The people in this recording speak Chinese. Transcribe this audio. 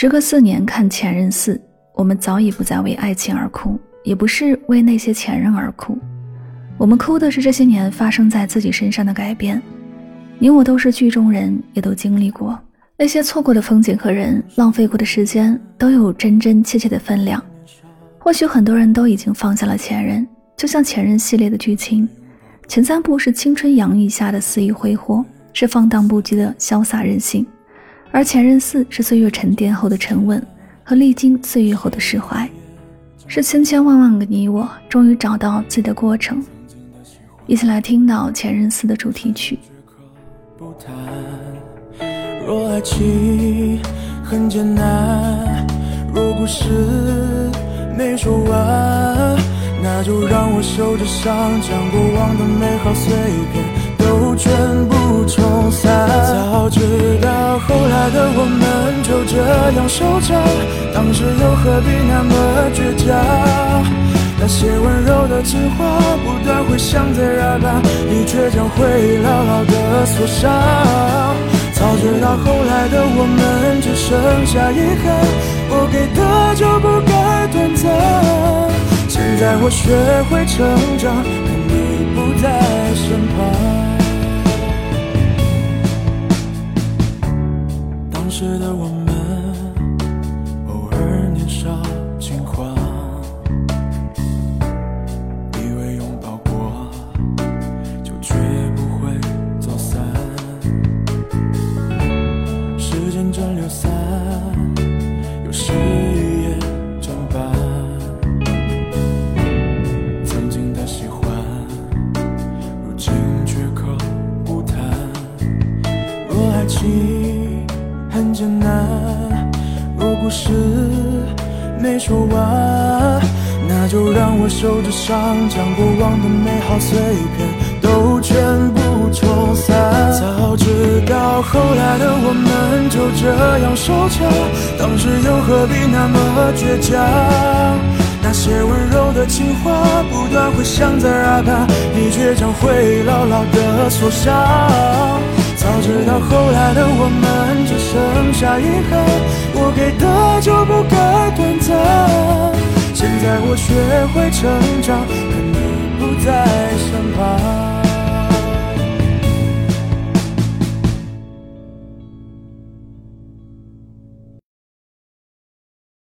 时隔四年看《前任四》，我们早已不再为爱情而哭，也不是为那些前任而哭，我们哭的是这些年发生在自己身上的改变。你我都是剧中人，也都经历过那些错过的风景和人，浪费过的时间，都有真真切切的分量。或许很多人都已经放下了前任，就像《前任》系列的剧情，前三部是青春洋溢下的肆意挥霍，是放荡不羁的潇洒任性。而前任四是岁月沉淀后的沉稳和历经岁月后的释怀，是千千万万个你我终于找到自己的过程。一起来听到前任四的主题曲。若爱情很艰难，若故事没说完，那就让我受着伤，将过往的美好碎片都全部冲散。早知的我们就这样收场，当时又何必那么倔强？那些温柔的情话不断回响在耳畔，你却将回忆牢牢的锁上。早知道后来的我们只剩下遗憾，我给的就不该短暂。现在我学会成长，时的我们，偶尔年少轻狂，以为拥抱过就绝不会走散。时间蒸馏散，有时艰难，若故事没说完，那就让我受着伤，将过往的美好碎片都全部冲散。早知道后来的我们就这样收场，当时又何必那么倔强？那些温柔的情话不断回响在耳畔，你却将会牢牢的锁上。直到后来的我们只剩下遗憾，我给的就不该短暂。现在我学会成长，可你。